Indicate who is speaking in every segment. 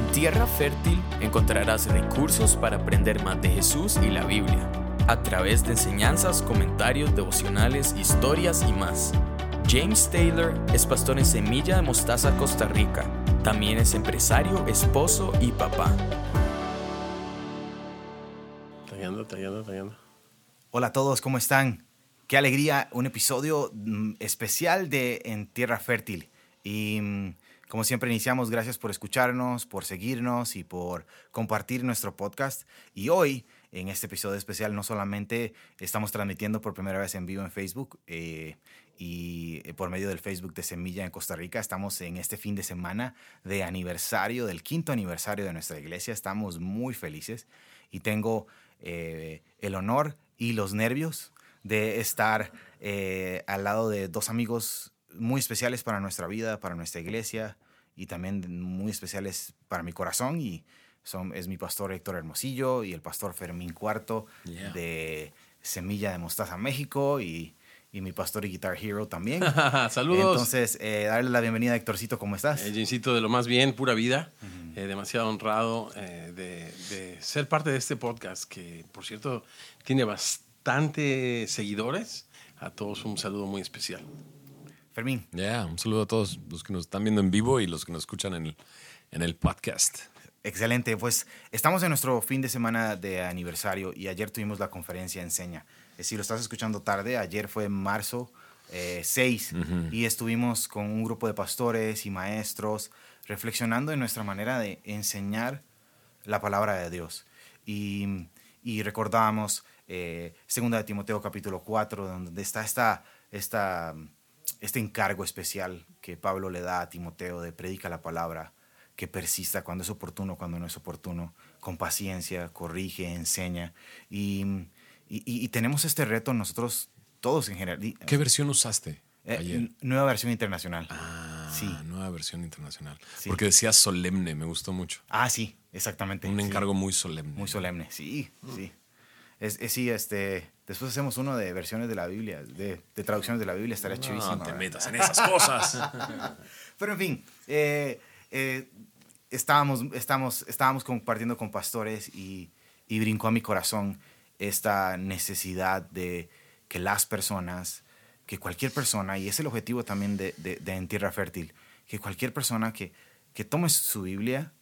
Speaker 1: En Tierra Fértil encontrarás recursos para aprender más de Jesús y la Biblia, a través de enseñanzas, comentarios, devocionales, historias y más. James Taylor es pastor en Semilla de Mostaza, Costa Rica. También es empresario, esposo y papá.
Speaker 2: Tallando, tallando, tallando.
Speaker 3: Hola a todos, ¿cómo están? Qué alegría, un episodio mm, especial de En Tierra Fértil. Y mm, como siempre iniciamos, gracias por escucharnos, por seguirnos y por compartir nuestro podcast. Y hoy, en este episodio especial, no solamente estamos transmitiendo por primera vez en vivo en Facebook eh, y eh, por medio del Facebook de Semilla en Costa Rica, estamos en este fin de semana de aniversario, del quinto aniversario de nuestra iglesia. Estamos muy felices y tengo eh, el honor y los nervios de estar al lado de dos amigos muy especiales para nuestra vida, para nuestra iglesia y también muy especiales para mi corazón y son, es mi pastor Héctor Hermosillo y el pastor Fermín Cuarto de Semilla de Mostaza México y, y, mi pastor y Guitar Hero también.
Speaker 2: Saludos.
Speaker 3: Entonces, eh, darle la bienvenida a Héctorcito, ¿cómo estás?
Speaker 2: Eh, de lo más bien, pura vida. Eh, demasiado honrado eh, de, de, ser parte de este podcast que, por cierto, tiene bastante seguidores. A todos un saludo muy especial.
Speaker 3: Fermín.
Speaker 4: Ya, un saludo a todos los que nos están viendo en vivo y los que nos escuchan en el, en el podcast.
Speaker 3: Excelente, pues estamos en nuestro fin de semana de aniversario y ayer tuvimos la conferencia Enseña. Eh, si lo estás escuchando tarde, ayer fue marzo 6 eh, y estuvimos con un grupo de pastores y maestros reflexionando en nuestra manera de enseñar la palabra de Dios. Y, y recordábamos eh, Segunda de Timoteo capítulo 4, donde está esta, esta este encargo especial que Pablo le da a Timoteo de predica la palabra, que persista cuando es oportuno, cuando no es oportuno, con paciencia, corrige, enseña. Y, y, tenemos este reto nosotros todos en general.
Speaker 4: ¿Qué versión usaste?
Speaker 3: Eh,
Speaker 4: ayer?
Speaker 3: nueva versión internacional.
Speaker 4: Ah, sí. nueva versión internacional. Porque decía solemne, me gustó mucho.
Speaker 3: Ah, sí, exactamente.
Speaker 4: Un encargo muy solemne.
Speaker 3: Muy solemne, sí, sí. Es, sí, este, después hacemos uno de versiones de la Biblia, de, traducciones de la Biblia, estaría chivísimo.
Speaker 4: No te metas en esas cosas.
Speaker 3: Pero en fin, eh, eh, estábamos, estábamos, estábamos compartiendo con pastores y, y brincó a mi corazón esta necesidad de que las personas, que cualquier persona, y es el objetivo también de, de, En Tierra Fértil, que cualquier persona que, que tome su Biblia,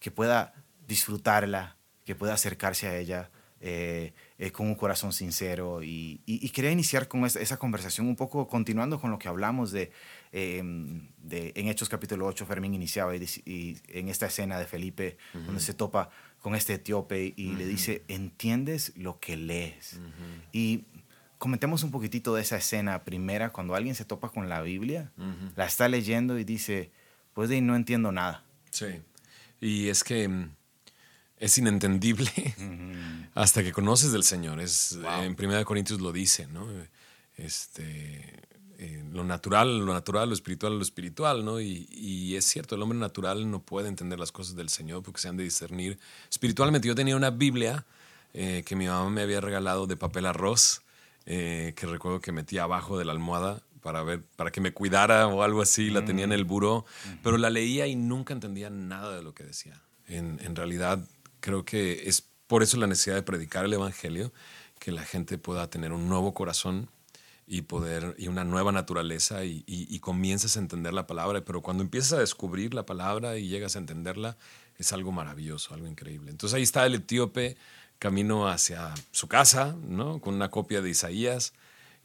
Speaker 3: que pueda disfrutarla, que pueda acercarse a ella, eh, eh, con un corazón sincero. Y, quería iniciar con esa, conversación un poco continuando con lo que hablamos de, em, de en Hechos capítulo 8, Fermín iniciaba y, en esta escena de Felipe, donde se topa con este etíope y le dice, ¿entiendes lo que lees? Y comentemos un poquitito de esa escena primera, cuando alguien se topa con la Biblia, la está leyendo y dice, pues de ahí no entiendo nada.
Speaker 4: Sí. Y es que em, es inentendible hasta que conoces del Señor. Es, En 1 Corintios lo dice, ¿no? Este, eh, lo natural, lo natural, lo espiritual, lo espiritual, ¿no? Y, es cierto, el hombre natural no puede entender las cosas del Señor porque se han de discernir espiritualmente. Yo tenía una Biblia eh, que mi mamá me había regalado de papel arroz, eh, que recuerdo que metía abajo de la almohada para ver, para que me cuidara o algo así, la tenía en el buró, pero la leía y nunca entendía nada de lo que decía. En, en realidad Creo que es por eso la necesidad de predicar el Evangelio, que la gente pueda tener un nuevo corazón y poder y una nueva naturaleza y, y, comiences a entender la palabra, pero cuando empiezas a descubrir la palabra y llegas a entenderla, es algo maravilloso, algo increíble. Entonces ahí está el etíope camino hacia su casa, ¿no? Con una copia de Isaías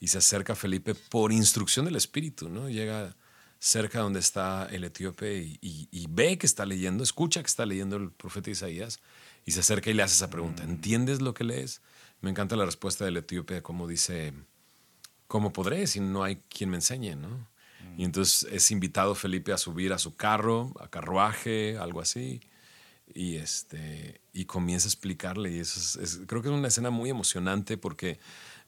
Speaker 4: y se acerca a Felipe por instrucción del Espíritu, ¿no? Llega cerca donde está el etíope y, y, ve que está leyendo, escucha que está leyendo el profeta Isaías y se acerca y le hace esa pregunta. ¿Entiendes lo que lees? Me encanta la respuesta del etíope, como dice, ¿cómo podré si no hay quien me enseñe? ¿no? Y entonces es invitado Felipe a subir a su carro, a carruaje, algo así, y, este, y comienza a explicarle. Y eso es, creo que es una escena muy emocionante porque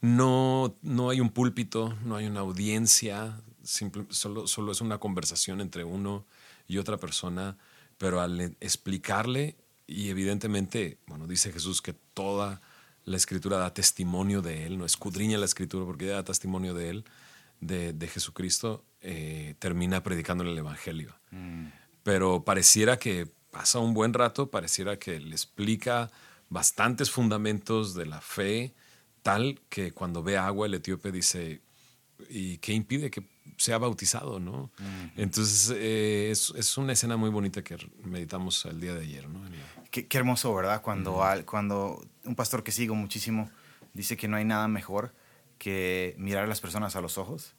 Speaker 4: no, no hay un púlpito, no hay una audiencia, solo, solo es una conversación entre uno y otra persona, pero al explicarle y evidentemente, bueno, dice Jesús que toda la escritura da testimonio de Él, no escudriña la escritura porque da testimonio de Él, de, Jesucristo, eh, termina predicando el Evangelio. Mm. Pero pareciera que pasa un buen rato, pareciera que le explica bastantes fundamentos de la fe, tal que cuando ve agua el etíope dice, ¿y qué impide que sea bautizado? ¿no? Entonces eh, es, es, una escena muy bonita que meditamos el día de ayer. ¿no?
Speaker 3: Qué, qué, hermoso, ¿verdad? Cuando, al, cuando un pastor que sigo muchísimo dice que no hay nada mejor que mirar a las personas a los ojos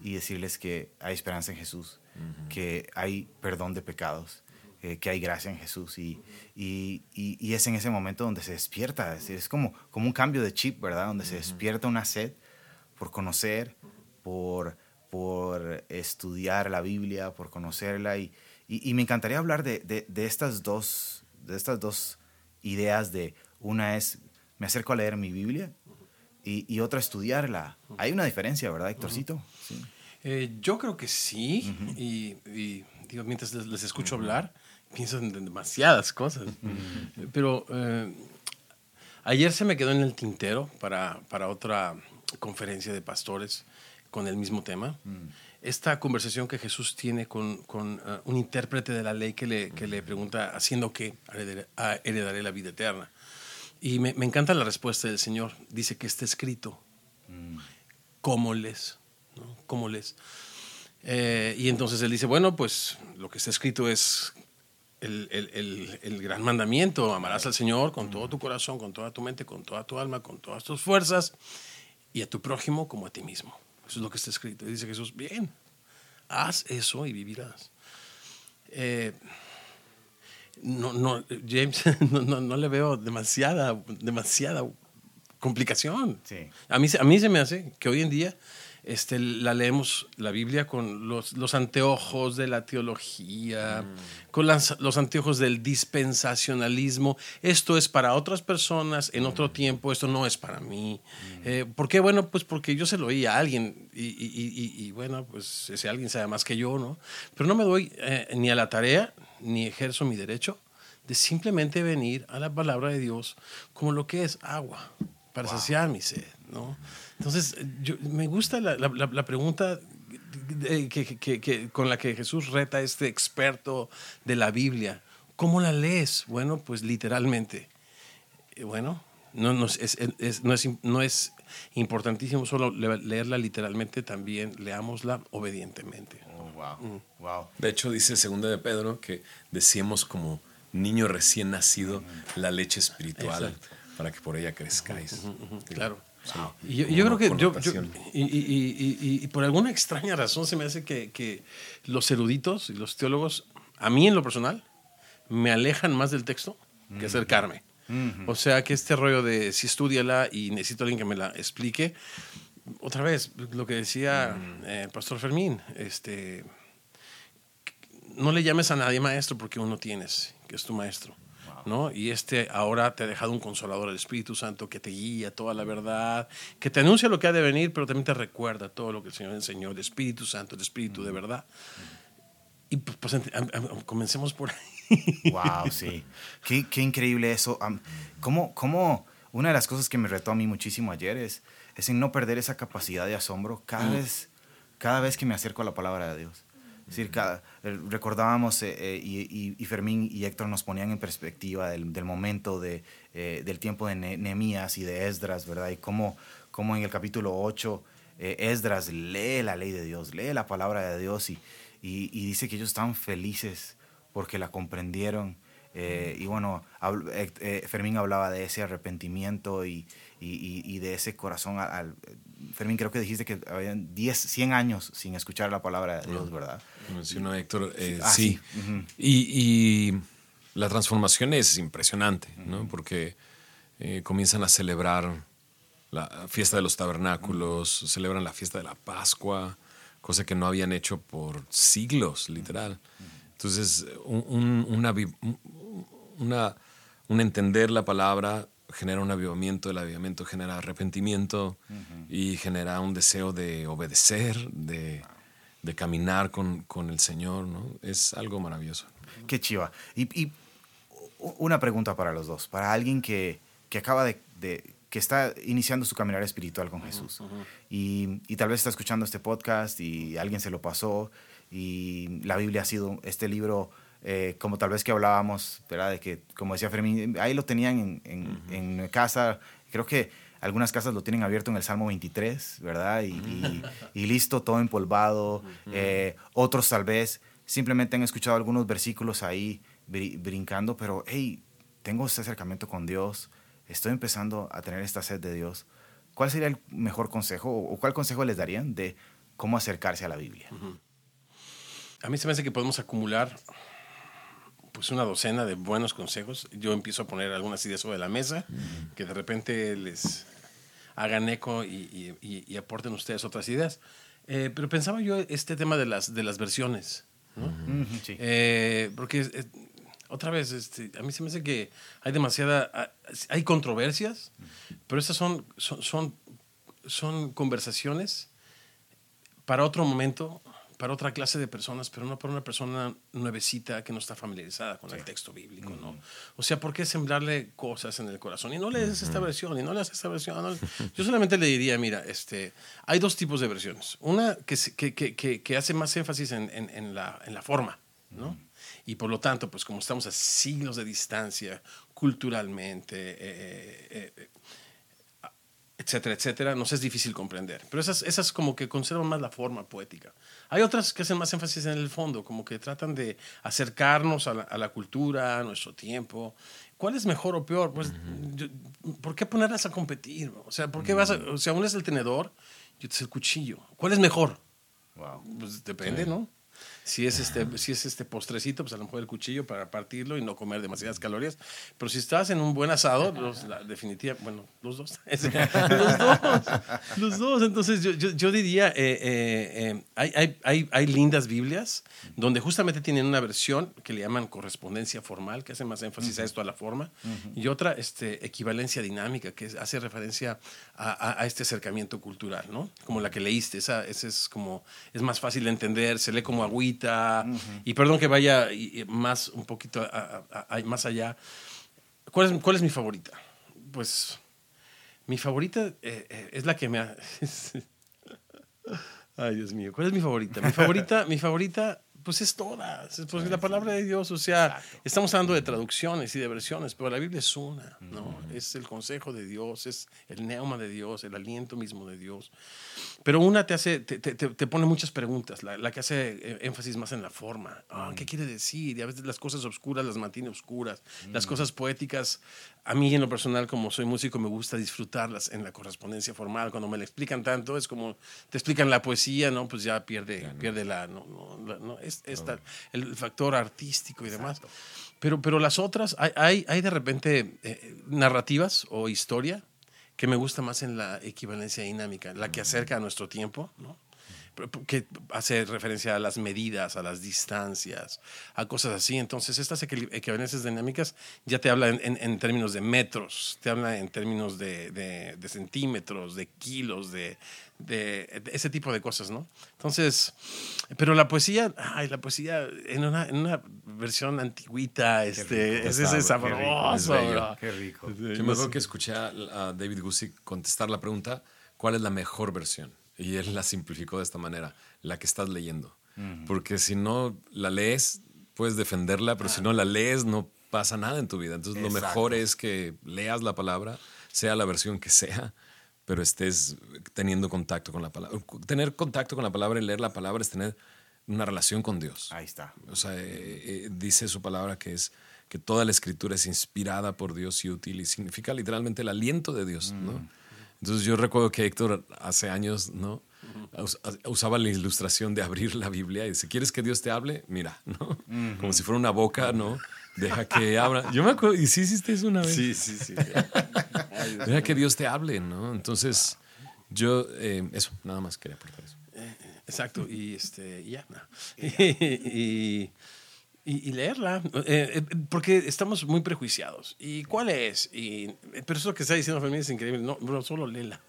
Speaker 3: y decirles que hay esperanza en Jesús, que hay perdón de pecados, eh, que hay gracia en Jesús. Y, y, y, es en ese momento donde se despierta, es, es como, como un cambio de chip, ¿verdad? Donde se despierta una sed por conocer, por, por estudiar la Biblia, por conocerla. Y, y me encantaría hablar de, de, de, estas dos, de estas dos ideas de una es, me acerco a leer mi Biblia y, y otra estudiarla. Hay una diferencia, ¿verdad, Héctorcito?
Speaker 2: Sí. Eh, yo creo que sí. Uh -huh. y, y, digo, mientras les, les escucho uh -huh. hablar, pienso en demasiadas cosas. Uh -huh. Pero eh, ayer se me quedó en el tintero para, para otra conferencia de pastores con el mismo tema. Esta conversación que Jesús tiene con, con uh, un intérprete de la ley que le, que le pregunta, ¿haciendo qué? Heredaré, heredaré la vida eterna. Y me, me, encanta la respuesta del Señor. Dice que está escrito. Mm. ¿Cómo les? ¿no? ¿Cómo les? Eh, y entonces él dice, bueno, pues lo que está escrito es el, el, el, el, gran mandamiento. Amarás al Señor con todo tu corazón, con toda tu mente, con toda tu alma, con todas tus fuerzas y a tu prójimo como a ti mismo. Eso es lo que está escrito. Y dice Jesús, bien, haz eso y vivirás. Eh, no, no, James, no, no, no, le veo demasiada, demasiada complicación.
Speaker 3: Sí.
Speaker 2: A, mí, a mí se me hace que hoy en día este, la leemos la Biblia con los, los anteojos de la teología, mm. con las, los anteojos del dispensacionalismo. Esto es para otras personas en otro mm. tiempo, esto no es para mí. Mm. Eh, ¿Por qué? Bueno, pues porque yo se lo oí a alguien y, y, y, y, bueno, pues ese alguien sabe más que yo, ¿no? Pero no me doy eh, ni a la tarea, ni ejerzo mi derecho de simplemente venir a la palabra de Dios como lo que es agua para wow. saciar mi sed, ¿no? Entonces, yo, me gusta la, la, la pregunta que, que, que, con la que Jesús reta a este experto de la Biblia. ¿Cómo la lees? Bueno, pues literalmente. Bueno, no, no, es, es, no, es, no es importantísimo solo leerla literalmente, también leámosla obedientemente.
Speaker 3: Oh, wow. Mm. wow.
Speaker 4: De hecho, dice segunda de Pedro que decíamos como niño recién nacido la leche espiritual Exacto. para que por ella crezcáis.
Speaker 2: Uh -huh, uh -huh, claro. Sí. Y yo, yo creo que yo, yo y, y, y, y, por alguna extraña razón se me hace que, que, los eruditos y los teólogos, a mí en lo personal, me alejan más del texto que acercarme. Mm -hmm. O sea que este rollo de si estudiala y necesito a alguien que me la explique, otra vez, lo que decía mm. eh, el pastor Fermín, este, no le llames a nadie maestro porque uno tienes, que es tu maestro. ¿No? Y este ahora te ha dejado un consolador, el Espíritu Santo, que te guía toda la verdad, que te anuncia lo que ha de venir, pero también te recuerda todo lo que el Señor enseñó, el Espíritu Santo, el Espíritu de verdad. Y pues, pues comencemos por ahí.
Speaker 3: Wow, sí. Qué, qué increíble eso. Um, ¿cómo, ¿Cómo, una de las cosas que me retó a mí muchísimo ayer es, es en no perder esa capacidad de asombro cada, mm. vez, cada vez que me acerco a la palabra de Dios. Es decir, cada, recordábamos eh, eh, y, y, Fermín y Héctor nos ponían en perspectiva del, momento de, eh, del tiempo de Nehemías y de Esdras, ¿verdad? Y cómo, cómo en el capítulo 8 eh, Esdras lee la ley de Dios, lee la palabra de Dios y, y, dice que ellos estaban felices porque la comprendieron. Eh, y bueno, eh, Fermín hablaba de ese arrepentimiento y, y, y de ese corazón. Al, Fermín, creo que dijiste que habían 10, 100 años sin escuchar la palabra de Dios, ¿verdad?
Speaker 4: Mencionó Héctor, eh, ah, sí. sí. Uh -huh. y, y, la transformación es impresionante, uh -huh. ¿no? Porque eh, comienzan a celebrar la fiesta de los tabernáculos, uh -huh. celebran la fiesta de la Pascua, cosa que no habían hecho por siglos, literal. Entonces, un, un, una, una, un entender la palabra genera un avivamiento, el avivamiento genera arrepentimiento uh -huh. y genera un deseo de obedecer, de, de caminar con, con, el Señor, ¿no? Es algo maravilloso.
Speaker 3: Qué chiva. Y, y una pregunta para los dos, para alguien que, que acaba de, de, que está iniciando su caminar espiritual con Jesús uh -huh. y, y tal vez está escuchando este podcast y alguien se lo pasó y la Biblia ha sido este libro eh, como tal vez que hablábamos, ¿verdad? De que, como decía Fermín, ahí lo tenían en, en, casa. Creo que algunas casas lo tienen abierto en el Salmo 23, ¿verdad? Y, y, listo, todo empolvado. Eh, otros tal vez simplemente han escuchado algunos versículos ahí brincando, pero hey, tengo este acercamiento con Dios, estoy empezando a tener esta sed de Dios. ¿Cuál sería el mejor consejo o cuál consejo les darían de cómo acercarse a la Biblia?
Speaker 2: A mí se me hace que podemos acumular pues una docena de buenos consejos. Yo empiezo a poner algunas ideas sobre la mesa que de repente les hagan eco y, aporten ustedes otras ideas. Eh, pero pensaba yo este tema de las, de las versiones. Eh, porque eh, otra vez, este, a mí se me hace que hay demasiada, ah, hay controversias, pero esas son, son, son, son conversaciones para otro momento para otra clase de personas, pero no para una persona nuevecita que no está familiarizada con el texto bíblico, ¿no? O sea, ¿por qué sembrarle cosas en el corazón? Y no lees esta versión, y no lees esta versión. Yo solamente le diría, mira, este, hay dos tipos de versiones. Una que, que, que, que hace más énfasis en, en, en, la, en la forma, ¿no? Y por lo tanto, pues como estamos a siglos de distancia culturalmente, eh, eh, eh, etcétera, etcétera, nos es difícil comprender. Pero esas, esas como que conservan más la forma poética. Hay otras que hacen más énfasis en el fondo, como que tratan de acercarnos a la, cultura, a nuestro tiempo. ¿Cuál es mejor o peor? Pues, ¿por qué ponerlas a competir? O sea, ¿por qué vas a, o sea, uno es el tenedor y otro es el cuchillo. ¿Cuál es mejor? Wow. Pues depende, ¿no? Si es, este, si es este postrecito, pues a lo mejor el cuchillo para partirlo y no comer demasiadas calorías. Pero si estás en un buen asado, los, definitivamente, bueno, los dos. los dos. Los dos. Entonces yo, yo, diría, eh, eh, eh, hay, hay, hay, hay, lindas Biblias donde justamente tienen una versión que le llaman correspondencia formal, que hace más énfasis a esto, a la forma, y otra este, equivalencia dinámica, que hace referencia a, a, este acercamiento cultural, ¿no? Como la que leíste, esa, esa es como, es más fácil de entender, se lee como agüita y perdón que vaya más un poquito más allá. ¿Cuál es, ¿Cuál es mi favorita? Pues mi favorita eh, eh, es la que me ha... Ay, Dios mío, ¿cuál es mi favorita? Mi favorita, mi favorita pues es toda, pues la palabra de Dios, o sea, estamos hablando de traducciones y de versiones, pero la Biblia es una, ¿no? Es el consejo de Dios, es el neuma de Dios, el aliento mismo de Dios. Pero una te hace, te, te, te pone muchas preguntas, la, la, que hace eh, énfasis más en la forma. Ah, ¿Qué quiere decir? Y a veces las cosas oscuras las mantiene oscuras, las cosas poéticas a mí en lo personal, como soy músico, me gusta disfrutarlas en la correspondencia formal. Cuando me la explican tanto, es como te explican la poesía, ¿no? Pues ya pierde, pierde la, no, no, es, el factor artístico y demás. Pero, pero las otras, hay, hay, hay de repente eh, narrativas o historia que me gusta más en la equivalencia dinámica, la que acerca a nuestro tiempo, ¿no? Que hace referencia a las medidas, a las distancias, a cosas así. Entonces, estas equivalencias dinámicas ya te hablan en, términos de metros, te hablan en términos de, de, centímetros, de kilos, de, de, ese tipo de cosas, ¿no? Entonces, pero la poesía, ay, la poesía en una, en una versión antiguita, este, es ese sabroso.
Speaker 4: Qué rico. Qué rico. Yo me acuerdo que escuché a David Gusick contestar la pregunta, ¿cuál es la mejor versión? Y él la simplificó de esta manera, la que estás leyendo. Porque si no la lees, puedes defenderla, pero si no la lees, no pasa nada en tu vida. Entonces lo mejor es que leas la palabra, sea la versión que sea, pero estés teniendo contacto con la palabra. Tener contacto con la palabra y leer la palabra es tener una relación con Dios.
Speaker 3: Ahí está.
Speaker 4: O sea, eh, eh, dice su palabra que es que toda la escritura es inspirada por Dios y útil y significa literalmente el aliento de Dios, ¿no? Entonces yo recuerdo que Héctor hace años, ¿no? Usaba la ilustración de abrir la Biblia y dice, ¿quieres que Dios te hable? Mira, ¿no? Como si fuera una boca, ¿no? Deja que abra. Yo me acuerdo, y sí hiciste eso una vez.
Speaker 2: Sí, sí, sí.
Speaker 4: Deja que Dios te hable, ¿no? Entonces, yo, eh, eso, nada más quería aportar eso.
Speaker 2: Eh, exacto, y este, ya, y, y, leerla, eh, eh, porque estamos muy prejuiciados. ¿Y cuál es? Y, pero eso que está diciendo Fermín es increíble. No, no solo léela.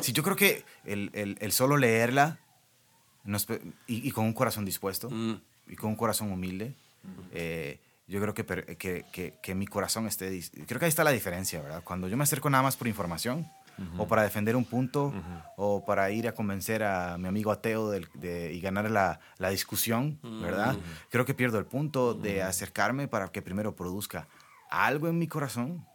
Speaker 3: Sí, yo creo que el, el, el solo leerla y, y, con un corazón dispuesto mm. y con un corazón humilde, eh, yo creo que, que, que, que, mi corazón esté... Creo que ahí está la diferencia, ¿verdad? Cuando yo me acerco nada más por información, o para defender un punto, o para ir a convencer a mi amigo ateo de, y ganar la, la discusión, ¿verdad? Creo que pierdo el punto de acercarme para que primero produzca algo en mi corazón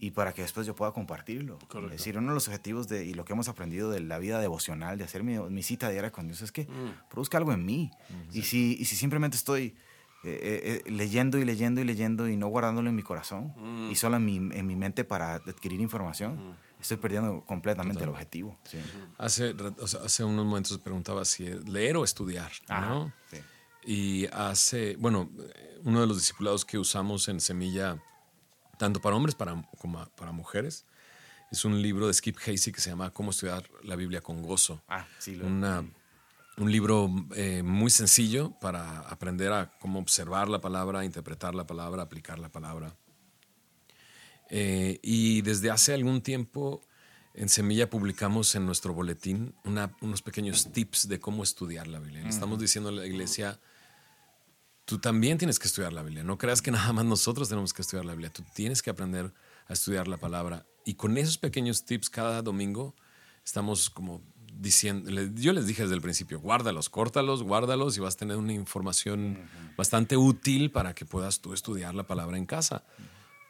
Speaker 3: y para que después yo pueda compartirlo. Es decir, uno de los objetivos de, y lo que hemos aprendido de la vida devocional, de hacer mi, mi cita diaria con Dios, es que mm. produzca algo en mí. y, si, y si simplemente estoy eh, eh, leyendo y leyendo y leyendo y no guardándolo en mi corazón mm. y solo en mi, en mi, mente para adquirir información, mm. Estoy perdiendo completamente el objetivo.
Speaker 4: Hace, hace unos momentos preguntaba si leer o estudiar. ¿no? Y hace, bueno, uno de los discipulados que usamos en Semilla tanto para hombres para, como para mujeres. Es un libro de Skip Hasey que se llama Cómo estudiar la Biblia con gozo.
Speaker 3: Ah, sí,
Speaker 4: un libro eh, muy sencillo para aprender a cómo observar la palabra, interpretar la palabra, aplicar la palabra. Eh, y desde hace algún tiempo en Semilla publicamos en nuestro boletín unos pequeños tips de cómo estudiar la Biblia. estamos diciendo a la iglesia, tú también tienes que estudiar la Biblia. No creas que nada más nosotros tenemos que estudiar la Biblia. Tú tienes que aprender a estudiar la palabra. Y con esos pequeños tips cada domingo estamos como diciendo, yo les dije desde el principio, guárdalos, córtalos, guárdalos y vas a tener una información bastante útil para que puedas tú estudiar la palabra en casa.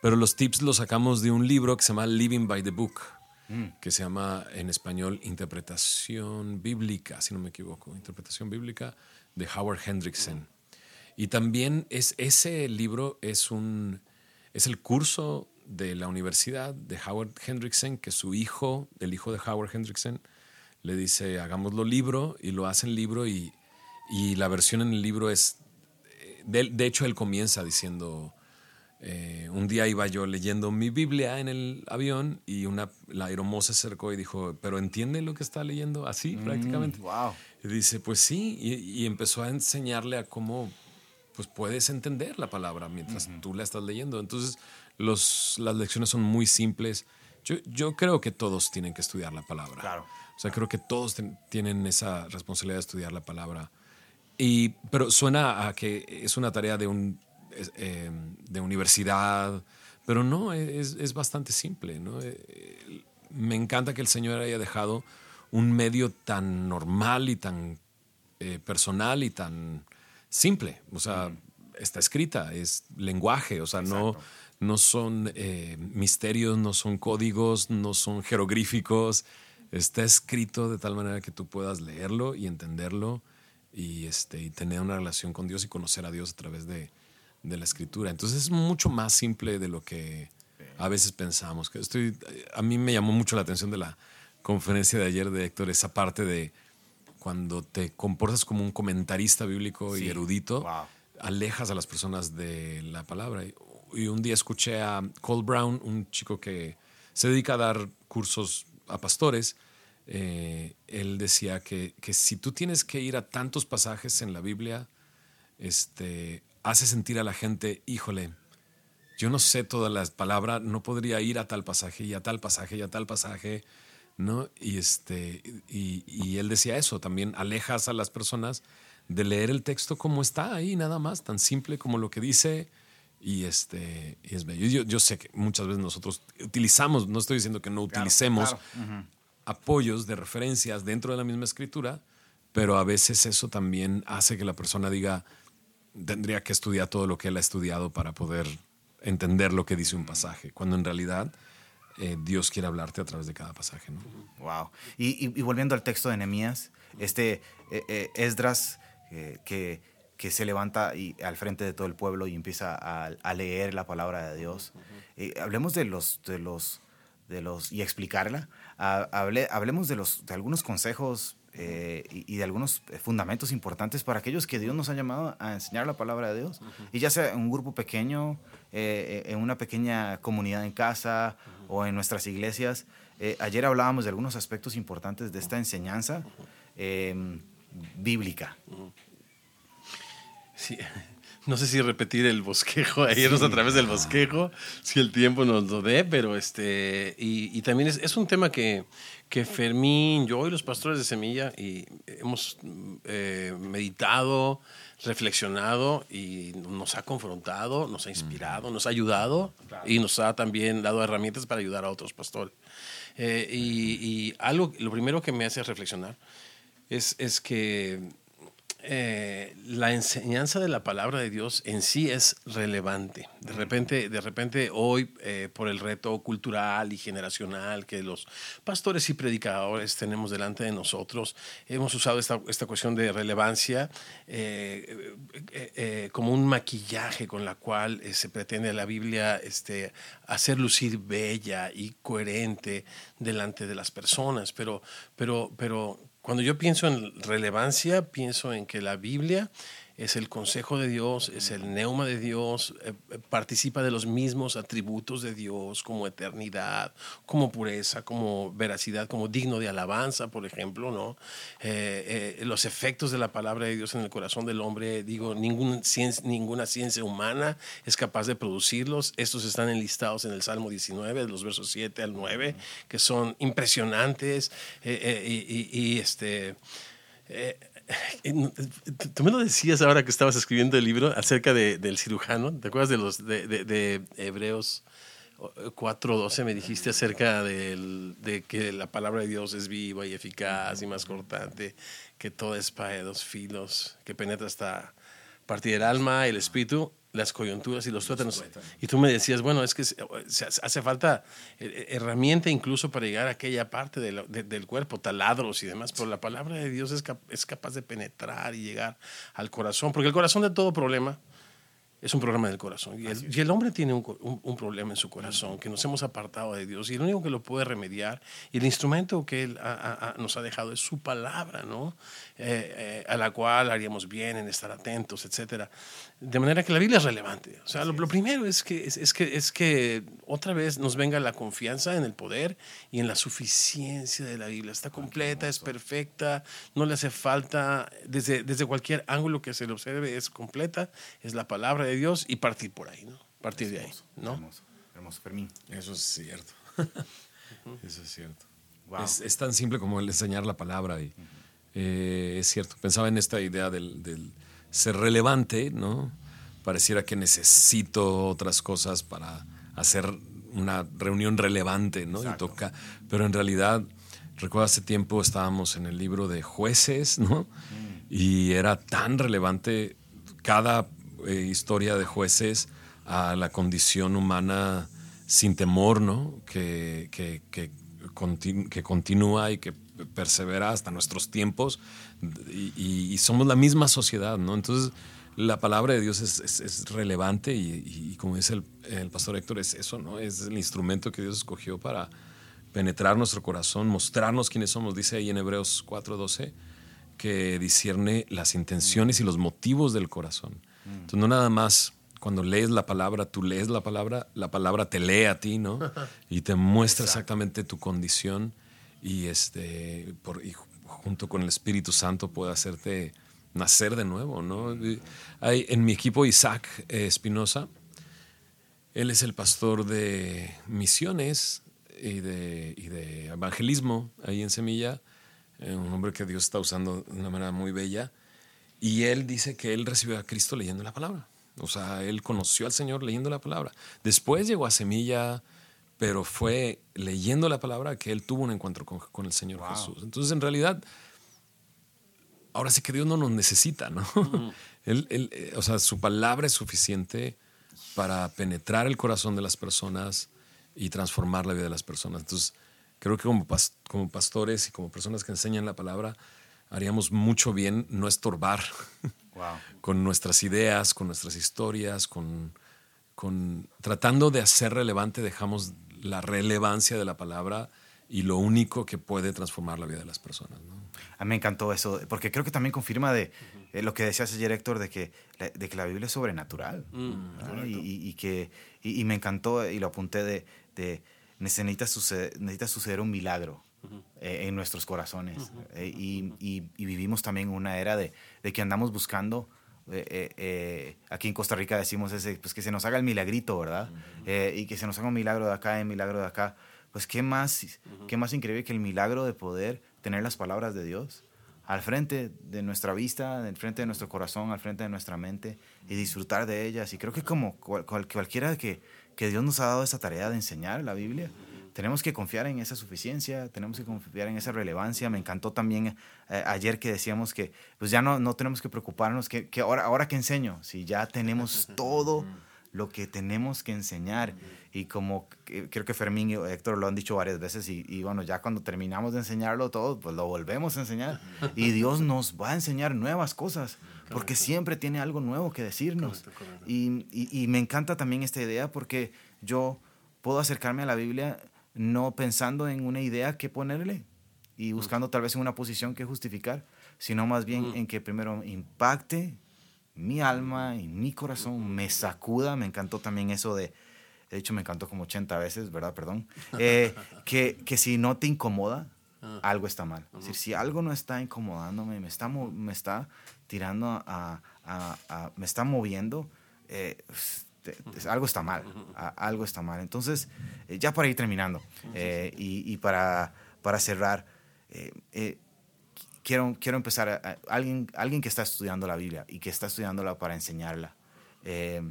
Speaker 4: Pero los tips los sacamos de un libro que se llama Living by the Book, mm. que se llama en español Interpretación Bíblica, si no me equivoco, Interpretación Bíblica de Howard Hendrickson. Y también es, ese libro es, un, es el curso de la universidad de Howard Hendrickson, que su hijo, el hijo de Howard Hendrickson, le dice, hagámoslo libro, y lo hacen libro, y, y la versión en el libro es, de, de hecho él comienza diciendo, eh, un día iba yo leyendo mi Biblia en el avión y una, la aeromoza se acercó y dijo, ¿pero entiende lo que está leyendo? Así, mm, prácticamente.
Speaker 3: Wow.
Speaker 4: Y dice, pues sí, y, y, empezó a enseñarle a cómo pues puedes entender la palabra mientras tú la estás leyendo. Entonces, los, las lecciones son muy simples. Yo, yo, creo que todos tienen que estudiar la palabra.
Speaker 3: Claro.
Speaker 4: O sea, creo que todos tienen esa responsabilidad de estudiar la palabra. Y, pero suena a que es una tarea de, un, eh, de universidad, pero no, es, es bastante simple. ¿no? Eh, me encanta que el Señor haya dejado un medio tan normal y tan eh, personal y tan simple, o sea, está escrita, es lenguaje, o sea, no, no son eh, misterios, no son códigos, no son jeroglíficos, está escrito de tal manera que tú puedas leerlo y entenderlo y, este, y tener una relación con Dios y conocer a Dios a través de, de la escritura. Entonces es mucho más simple de lo que a veces pensamos. Estoy, a mí me llamó mucho la atención de la conferencia de ayer de Héctor, esa parte de cuando te comportas como un comentarista bíblico y erudito, alejas a las personas de la palabra. Y un día escuché a Cole Brown, un chico que se dedica a dar cursos a pastores. Eh, él decía que, que, si tú tienes que ir a tantos pasajes en la Biblia, este, hace sentir a la gente, híjole, yo no sé todas las palabras, no podría ir a tal pasaje y a tal pasaje y a tal pasaje ¿no? Y, este, y, él decía eso, también alejas a las personas de leer el texto como está ahí, nada más, tan simple como lo que dice. Y, este, es bello. Yo, sé que muchas veces nosotros utilizamos, no estoy diciendo que no utilicemos apoyos de referencias dentro de la misma escritura, pero a veces eso también hace que la persona diga, tendría que estudiar todo lo que él ha estudiado para poder entender lo que dice un pasaje, cuando en realidad eh, Dios quiere hablarte a través de cada pasaje. ¿no?
Speaker 3: Wow. Y, volviendo al texto de Nehemías, este eh, eh, Esdras que, que, se levanta y, al frente de todo el pueblo y empieza a, leer la palabra de Dios. hablemos de los, de los, de los, y explicarla. hablemos de, los, de algunos consejos y, de algunos fundamentos importantes para aquellos que Dios nos ha llamado a enseñar la palabra de Dios. Y ya sea en un grupo pequeño, en una pequeña comunidad en casa, o en nuestras iglesias. Eh, ayer hablábamos de algunos aspectos importantes de esta enseñanza. Eh, bíblica.
Speaker 2: Sí, no sé si repetir el bosquejo, irnos a través del bosquejo, si el tiempo nos lo dé, pero este, y, también es, un tema que, que Fermín, yo y los pastores de Semilla y hemos eh, meditado, reflexionado y nos ha confrontado, nos ha inspirado, nos ha ayudado y nos ha también dado herramientas para ayudar a otros pastores. Eh, y, algo, lo primero que me hace reflexionar es, es que eh, la enseñanza de la palabra de Dios en sí es relevante. De repente, de repente hoy, eh, por el reto cultural y generacional que los pastores y predicadores tenemos delante de nosotros, hemos usado esta, esta cuestión de relevancia eh, como un maquillaje con la cual se pretende a la Biblia este, hacer lucir bella y coherente delante de las personas. Pero, pero, pero cuando yo pienso en relevancia, pienso en que la Biblia es el consejo de Dios, es el neuma de Dios, eh, eh, participa de los mismos atributos de Dios como eternidad, como pureza, como veracidad, como digno de alabanza, por ejemplo, ¿no? Eh, los efectos de la palabra de Dios en el corazón del hombre, digo, ningún ninguna ciencia humana es capaz de producirlos. Estos están enlistados en el Salmo 19, de los versos 7 al 9, que son impresionantes y, este... Tú me lo decías ahora que estabas escribiendo el libro acerca del cirujano. ¿Te acuerdas de los de, de, Hebreos 4.12? Me dijiste acerca de que la palabra de Dios es viva y eficaz y más cortante que toda espada de dos filos, que penetra hasta partir el alma el espíritu las coyunturas y los tuétanos. Y tú me decías, bueno, es que hace falta eh, herramienta incluso para llegar a aquella parte del cuerpo, taladros y demás, pero la palabra de Dios es, es capaz de penetrar y llegar al corazón, porque el corazón de todo problema es un problema del corazón. Y el, hombre tiene un, problema en su corazón, que nos hemos apartado de Dios. Y el único que lo puede remediar, y el instrumento que Él nos ha dejado es su palabra, ¿no? Eh, eh, a la cual haríamos bien en estar atentos, etc. De manera que la Biblia es relevante. O sea, lo, primero es que, es, que, es que otra vez nos venga la confianza en el poder y en la suficiencia de la Biblia. Está completa, es perfecta, no le hace falta, desde, desde cualquier ángulo que se le observe, es completa, es la palabra de Dios y partir por ahí, ¿no? Partir de ahí, ¿no?
Speaker 3: Hermoso, hermoso, Fermín.
Speaker 4: Eso es cierto. Eso es cierto. Es, tan simple como el enseñar la palabra y eh, es cierto. Pensaba en esta idea del, ser relevante, ¿no? Pareciera que necesito otras cosas para hacer una reunión relevante, ¿no? Y toca, pero en realidad, recuerdo hace tiempo estábamos en el libro de jueces, ¿no? Mm. Y era tan relevante cada eh, historia de jueces a la condición humana sin temor, ¿no? Que, que, que, continúa y que persevera hasta nuestros tiempos y, somos la misma sociedad, ¿no? Entonces, la palabra de Dios es, es, relevante y, como dice el, el, pastor Héctor, es eso, ¿no? Es el instrumento que Dios escogió para penetrar nuestro corazón, mostrarnos quiénes somos. Dice ahí en Hebreos 4:12 que discierne las intenciones y los motivos del corazón. Entonces, no nada más cuando lees la palabra, tú lees la palabra, la palabra te lee a ti, ¿no? Y te muestra exactamente tu condición y, este, por, junto con el Espíritu Santo puede hacerte nacer de nuevo, ¿no? Hay, en mi equipo Isaac Espinosa, él es el pastor de misiones y de, y de evangelismo ahí en Semilla, eh, un hombre que Dios está usando de una manera muy bella. Y él dice que él recibió a Cristo leyendo la palabra. O sea, él conoció al Señor leyendo la palabra. Después llegó a Semilla, pero fue leyendo la palabra que él tuvo un encuentro con, el Señor Jesús. Entonces, en realidad, ahora sí que Dios no nos necesita, ¿no? él, eh, o sea, su palabra es suficiente para penetrar el corazón de las personas y transformar la vida de las personas. Entonces, creo que como, como pastores y como personas que enseñan la palabra, haríamos mucho bien no estorbar con nuestras ideas, con nuestras historias, con, con tratando de hacer relevante, dejamos la relevancia de la palabra y lo único que puede transformar la vida de las personas.
Speaker 3: A mí me encantó eso, porque creo que también confirma de eh, lo que decías ayer, Héctor, de que, de que la Biblia es sobrenatural. Mm, y, que, y, me encantó, y lo apunté, de, de necesita, suceder, necesita suceder un milagro eh, en nuestros corazones. Eh, y, y, vivimos también una era de, de, que andamos buscando eh, eh, aquí en Costa Rica decimos ese, pues que se nos haga el milagrito, ¿verdad? y que se nos haga un milagro de acá, un milagro de acá. Pues qué más, qué más increíble que el milagro de poder tener las palabras de Dios al frente de nuestra vista, al frente de nuestro corazón, al frente de nuestra mente y disfrutar de ellas. Y creo que como cualquiera que, que Dios nos ha dado esa tarea de enseñar la Biblia, tenemos que confiar en esa suficiencia, tenemos que confiar en esa relevancia. Me encantó también eh, ayer que decíamos que pues ya no, no tenemos que preocuparnos, que, que ahora, ahora que enseño, si ya tenemos todo lo que tenemos que enseñar. Y como creo que Fermín y Héctor lo han dicho varias veces, y, bueno, ya cuando terminamos de enseñarlo todo, pues lo volvemos a enseñar. Y Dios nos va a enseñar nuevas cosas, porque siempre tiene algo nuevo que decirnos. Y, y, y me encanta también esta idea porque yo puedo acercarme a la Biblia no pensando en una idea que ponerle y buscando tal vez en una posición que justificar, sino más bien en que primero impacte mi alma y mi corazón, me sacuda. Me encantó también eso de, de hecho me encantó como 80 veces, ¿verdad? Perdón. Eh, que, que si no te incomoda, ah. algo está mal. Es decir, si algo no está incomodándome, me está, me está tirando a, a, me está moviendo, eh, algo está mal, algo está mal. Entonces, eh, ya para ir terminando y, y, para, para cerrar, quiero, quiero empezar, a, alguien, alguien que está estudiando la Biblia y que está estudiándola para enseñarla, eh,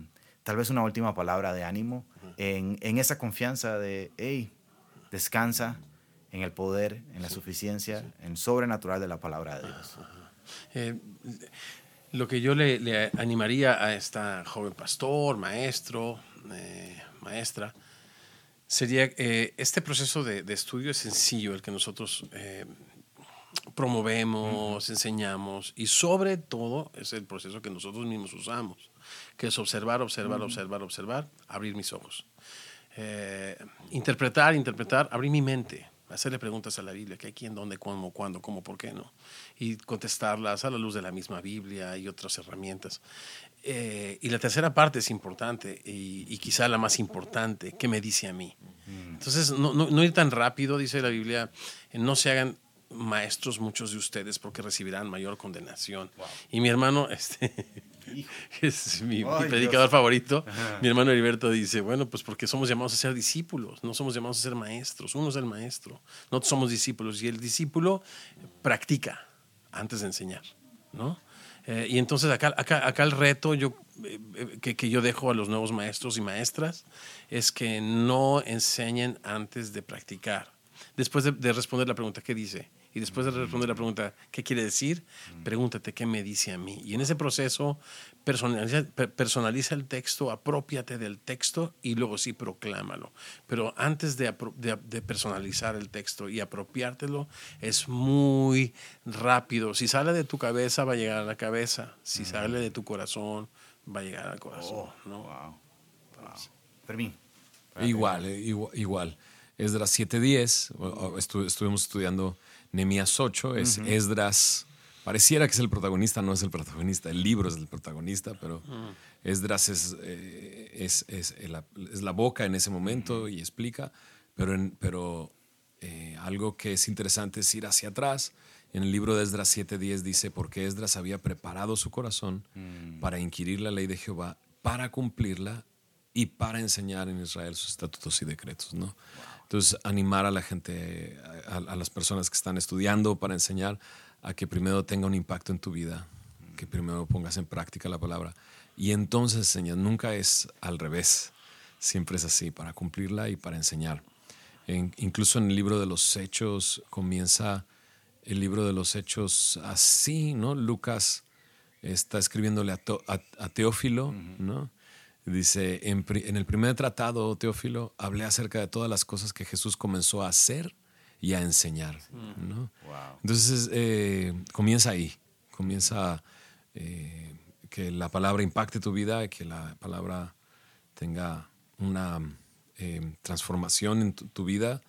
Speaker 3: tal vez una última palabra de ánimo en, en, esa confianza de, hey, descansa en el poder, en la suficiencia, en sobrenatural de la palabra de Dios.
Speaker 2: Eh, lo que yo le, le, animaría a esta joven pastor, maestro, eh, maestra, sería este proceso de, de, estudio es sencillo, el que nosotros promovemos, enseñamos y sobre todo es el proceso que nosotros mismos usamos, que es observar, observar, observar, observar, abrir mis ojos. Eh, interpretar, interpretar, abrir mi mente, hacerle preguntas a la Biblia, qué, quién, dónde, cómo, cuándo, cómo, por qué no, y contestarlas a la luz de la misma Biblia y otras herramientas. Eh, y la tercera parte es importante y, quizá la más importante, ¿qué me dice a mí? Entonces, no, no, no ir tan rápido, dice la Biblia, no se hagan maestros muchos de ustedes porque recibirán mayor condenación. Y mi hermano, este, es mi, predicador favorito, mi hermano Heriberto dice, bueno, pues porque somos llamados a ser discípulos, no somos llamados a ser maestros, uno es el maestro, no somos discípulos. Y el discípulo practica antes de enseñar, ¿no? Eh, y entonces acá, acá, acá el reto yo, eh, que, que, yo dejo a los nuevos maestros y maestras es que no enseñen antes de practicar. Después de, de responder la pregunta, ¿qué dice? Y después de responder la pregunta, ¿qué quiere decir? Pregúntate qué me dice a mí. Y en ese proceso, personaliza, personaliza el texto, apropiate del texto y luego sí proclámalo. Pero antes de, de, personalizar el texto y apropiártelo, es muy rápido. Si sale de tu cabeza, va a llegar a la cabeza. Si sale de tu corazón, va a llegar al corazón. Oh, ¿no? wow.
Speaker 3: Fermín.
Speaker 4: Igual, eh, igual, igual. Esdras 7.10, estuvimos estudiando Nemías 8, es Esdras. Pareciera que es el protagonista, no es el protagonista, el libro es el protagonista, pero Esdras es, eh, es, es, la, es, la, boca en ese momento y explica, pero, pero eh, algo que es interesante es ir hacia atrás. En el libro de Esdras 7:10 dice, porque Esdras había preparado su corazón mm. para inquirir la ley de Jehová, para cumplirla y para enseñar en Israel sus estatutos y decretos. ¿no? Entonces, animar a la gente, a, las personas que están estudiando para enseñar, a que primero tenga un impacto en tu vida, que primero pongas en práctica la palabra y entonces enseñas. Nunca es al revés, siempre es así, para cumplirla y para enseñar. incluso en el libro de los Hechos comienza el libro de los Hechos así, ¿no? Lucas está escribiéndole a, Teófilo, ¿no? Dice, en, el primer tratado, Teófilo, hablé acerca de todas las cosas que Jesús comenzó a hacer y a enseñar. ¿no? Entonces, eh, comienza ahí, comienza eh, que la palabra impacte tu vida, que la palabra tenga una eh, transformación en tu, vida,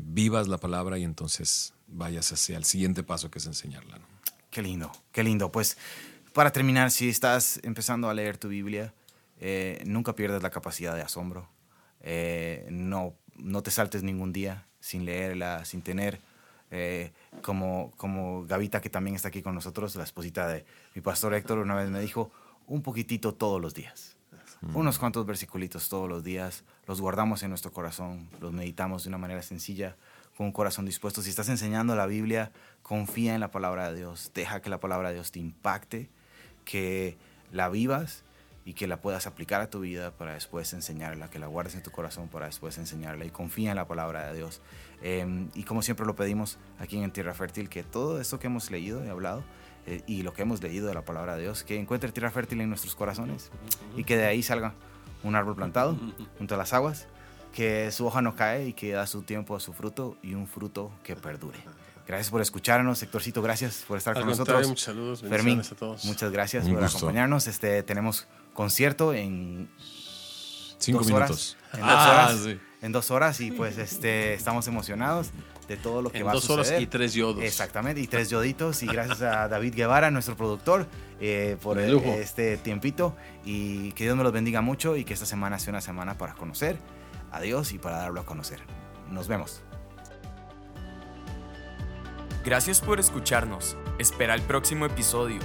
Speaker 4: vivas la palabra y entonces vayas hacia el siguiente paso que es enseñarla.
Speaker 3: Qué lindo, qué lindo. Pues para terminar, si estás empezando a leer tu Biblia, eh, nunca pierdas la capacidad de asombro. Eh, no, no te saltes ningún día sin leerla, sin tener Eh, como, como Gavita, que también está aquí con nosotros, la esposita de mi pastor Héctor, una vez me dijo, un poquitito todos los días. Unos cuantos versiculitos todos los días, los guardamos en nuestro corazón, los meditamos de una manera sencilla, con un corazón dispuesto. Si estás enseñando la Biblia, confía en la palabra de Dios, deja que la palabra de Dios te impacte, que la vivas y que la puedas aplicar a tu vida para después enseñarla, que la guardes en tu corazón para después enseñarla y confía en la palabra de Dios. Em, y como siempre lo pedimos aquí en Tierra Fértil, que todo esto que hemos leído y hablado eh, y lo que hemos leído de la palabra de Dios, que encuentre tierra fértil en nuestros corazones y que de ahí salga un árbol plantado junto a las aguas, que su hoja no cae y que da su tiempo a su fruto y un fruto que perdure. Gracias por escucharnos, Héctorcito, gracias por estar con nosotros.
Speaker 2: Muchos saludos,
Speaker 3: Fermín,
Speaker 2: a todos.
Speaker 3: muchas gracias
Speaker 4: Un
Speaker 3: por
Speaker 4: gusto.
Speaker 3: acompañarnos. Este, tenemos concierto en
Speaker 4: Cinco
Speaker 3: dos
Speaker 4: minutos.
Speaker 3: horas. En dos
Speaker 4: Ah,
Speaker 3: horas.
Speaker 4: sí.
Speaker 3: En dos horas y pues este, estamos emocionados de todo lo que
Speaker 2: En
Speaker 3: va a
Speaker 2: dos horas
Speaker 3: suceder.
Speaker 2: y tres yodos.
Speaker 3: Exactamente, y tres yoditos. Y gracias a David Guevara, nuestro productor, eh, por el- este tiempito. Y que Dios me los bendiga mucho y que esta semana sea una semana para conocer a Dios y para darlo a conocer. Nos vemos.
Speaker 1: Gracias por escucharnos. Espera el próximo episodio.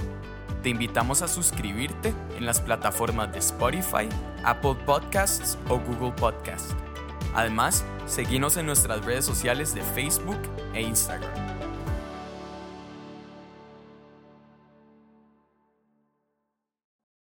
Speaker 1: Te invitamos a suscribirte en las plataformas de Spotify, Apple Podcasts o Google Podcasts. Además, seguimos en nuestras redes sociales de Facebook e Instagram.